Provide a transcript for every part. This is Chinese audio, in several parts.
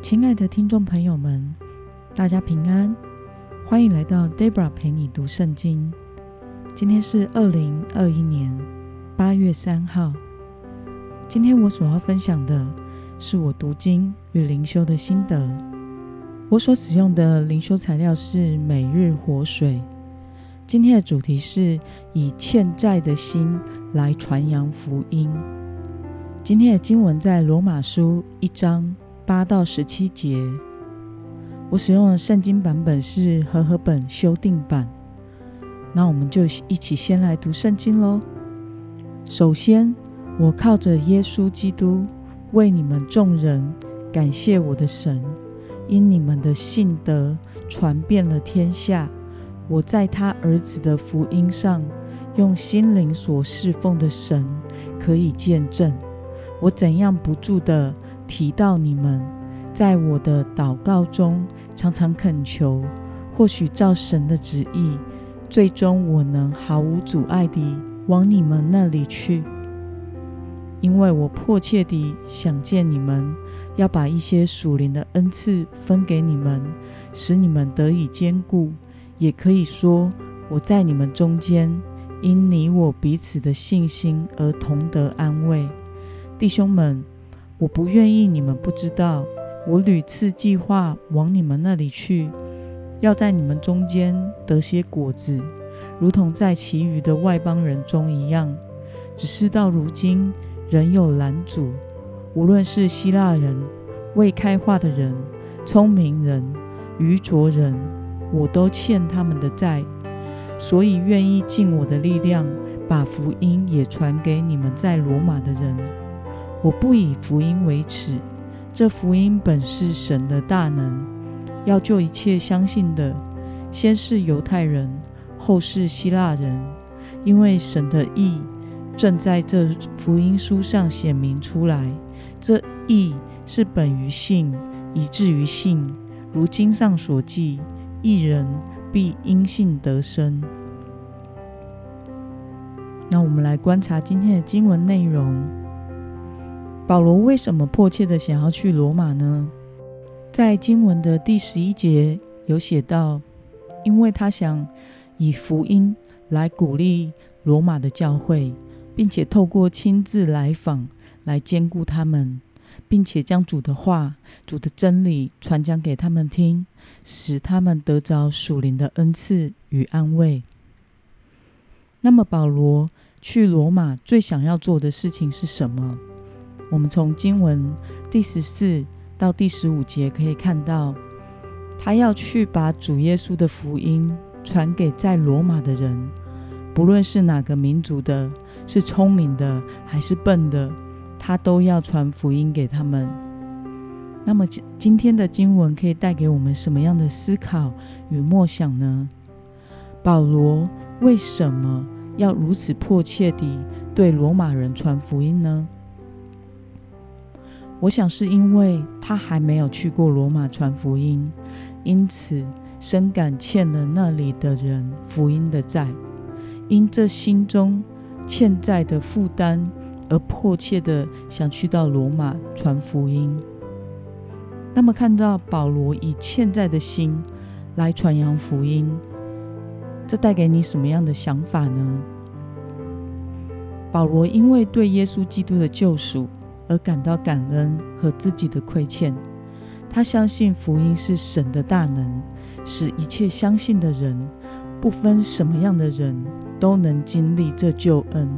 亲爱的听众朋友们，大家平安，欢迎来到 Debra 陪你读圣经。今天是二零二一年八月三号。今天我所要分享的是我读经与灵修的心得。我所使用的灵修材料是每日活水。今天的主题是以欠债的心来传扬福音。今天的经文在罗马书一章。八到十七节，我使用的圣经版本是和合本修订版。那我们就一起先来读圣经喽。首先，我靠着耶稣基督为你们众人感谢我的神，因你们的信德传遍了天下。我在他儿子的福音上，用心灵所侍奉的神可以见证，我怎样不住地提到你们，在我的祷告中常常恳求，或许照神的旨意，最终我能毫无阻碍地往你们那里去，因为我迫切地想见你们，要把一些属灵的恩赐分给你们，使你们得以坚固。也可以说，我在你们中间，因你我彼此的信心而同得安慰，弟兄们。我不愿意你们不知道，我屡次计划往你们那里去，要在你们中间得些果子，如同在其余的外邦人中一样。只是到如今仍有拦阻，无论是希腊人、未开化的人、聪明人、愚拙人，我都欠他们的债，所以愿意尽我的力量，把福音也传给你们在罗马的人。我不以福音为耻，这福音本是神的大能，要救一切相信的，先是犹太人，后是希腊人，因为神的意正在这福音书上显明出来。这意是本于信，以至于信。如经上所记：一人必因信得生。那我们来观察今天的经文内容。保罗为什么迫切的想要去罗马呢？在经文的第十一节有写到，因为他想以福音来鼓励罗马的教会，并且透过亲自来访来兼顾他们，并且将主的话、主的真理传讲给他们听，使他们得着属灵的恩赐与安慰。那么，保罗去罗马最想要做的事情是什么？我们从经文第十四到第十五节可以看到，他要去把主耶稣的福音传给在罗马的人，不论是哪个民族的，是聪明的还是笨的，他都要传福音给他们。那么今今天的经文可以带给我们什么样的思考与默想呢？保罗为什么要如此迫切地对罗马人传福音呢？我想是因为他还没有去过罗马传福音，因此深感欠了那里的人福音的债，因这心中欠债的负担而迫切的想去到罗马传福音。那么看到保罗以欠债的心来传扬福音，这带给你什么样的想法呢？保罗因为对耶稣基督的救赎。而感到感恩和自己的亏欠，他相信福音是神的大能，使一切相信的人，不分什么样的人，都能经历这救恩。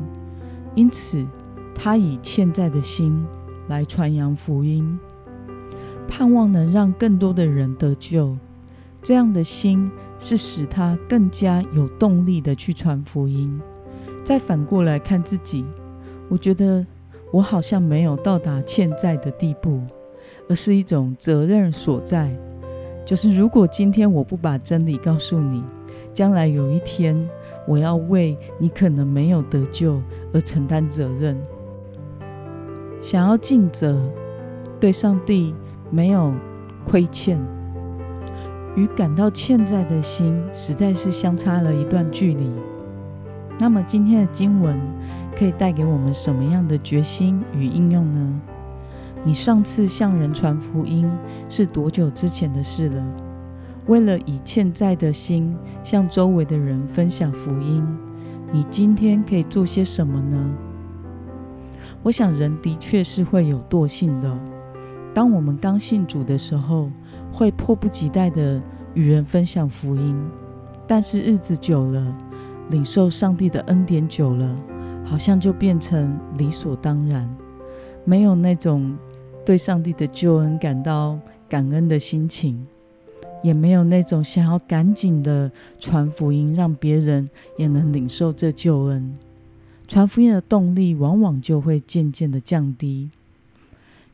因此，他以欠债的心来传扬福音，盼望能让更多的人得救。这样的心是使他更加有动力的去传福音。再反过来看自己，我觉得。我好像没有到达欠债的地步，而是一种责任所在。就是如果今天我不把真理告诉你，将来有一天我要为你可能没有得救而承担责任。想要尽责，对上帝没有亏欠，与感到欠债的心实在是相差了一段距离。那么今天的经文可以带给我们什么样的决心与应用呢？你上次向人传福音是多久之前的事了？为了以欠债的心向周围的人分享福音，你今天可以做些什么呢？我想人的确是会有惰性的。当我们刚信主的时候，会迫不及待地与人分享福音，但是日子久了，领受上帝的恩典久了，好像就变成理所当然，没有那种对上帝的救恩感到感恩的心情，也没有那种想要赶紧的传福音，让别人也能领受这救恩。传福音的动力往往就会渐渐的降低。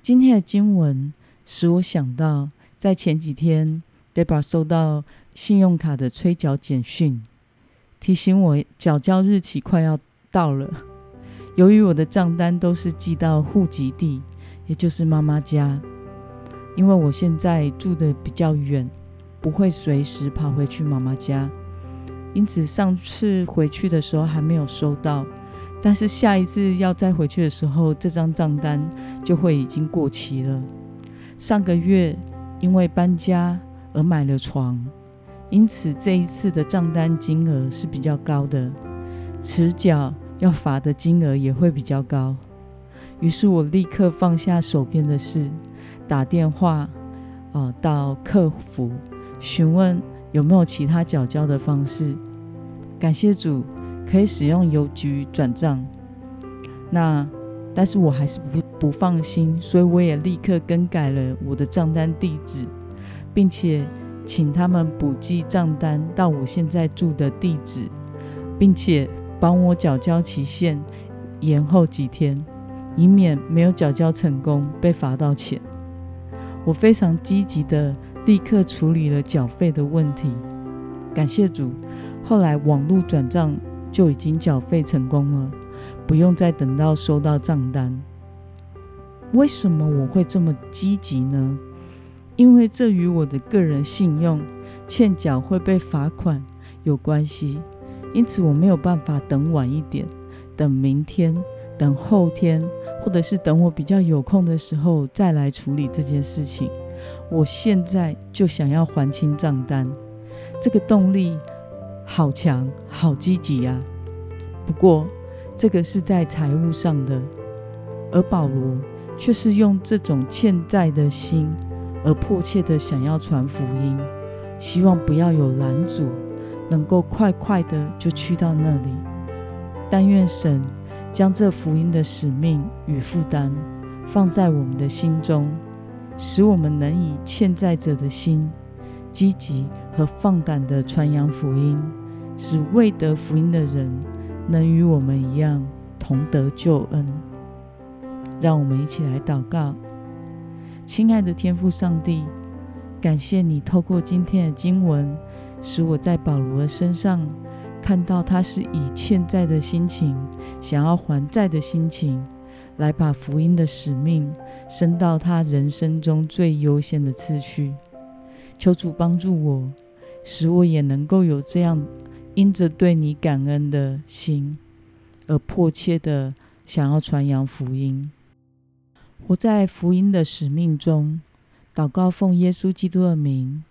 今天的经文使我想到，在前几天，Debra 收到信用卡的催缴简讯，提醒我缴交日期快要到了。由于我的账单都是寄到户籍地，也就是妈妈家，因为我现在住的比较远，不会随时跑回去妈妈家，因此上次回去的时候还没有收到。但是下一次要再回去的时候，这张账单就会已经过期了。上个月因为搬家而买了床，因此这一次的账单金额是比较高的，迟缴要罚的金额也会比较高。于是我立刻放下手边的事，打电话啊、呃、到客服询问有没有其他缴交的方式。感谢主。可以使用邮局转账，那但是我还是不不放心，所以我也立刻更改了我的账单地址，并且请他们补寄账单到我现在住的地址，并且帮我缴交期限延后几天，以免没有缴交成功被罚到钱。我非常积极的立刻处理了缴费的问题，感谢主，后来网络转账。就已经缴费成功了，不用再等到收到账单。为什么我会这么积极呢？因为这与我的个人信用欠缴会被罚款有关系，因此我没有办法等晚一点，等明天、等后天，或者是等我比较有空的时候再来处理这件事情。我现在就想要还清账单，这个动力。好强，好积极呀！不过，这个是在财务上的，而保罗却是用这种欠债的心，而迫切的想要传福音，希望不要有拦阻，能够快快的就去到那里。但愿神将这福音的使命与负担放在我们的心中，使我们能以欠债者的心。积极和放胆的传扬福音，使未得福音的人能与我们一样同得救恩。让我们一起来祷告，亲爱的天父上帝，感谢你透过今天的经文，使我在保罗的身上看到他是以欠债的心情，想要还债的心情，来把福音的使命升到他人生中最优先的次序。求主帮助我，使我也能够有这样因着对你感恩的心，而迫切的想要传扬福音，活在福音的使命中。祷告奉耶稣基督的名，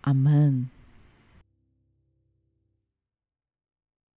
阿门。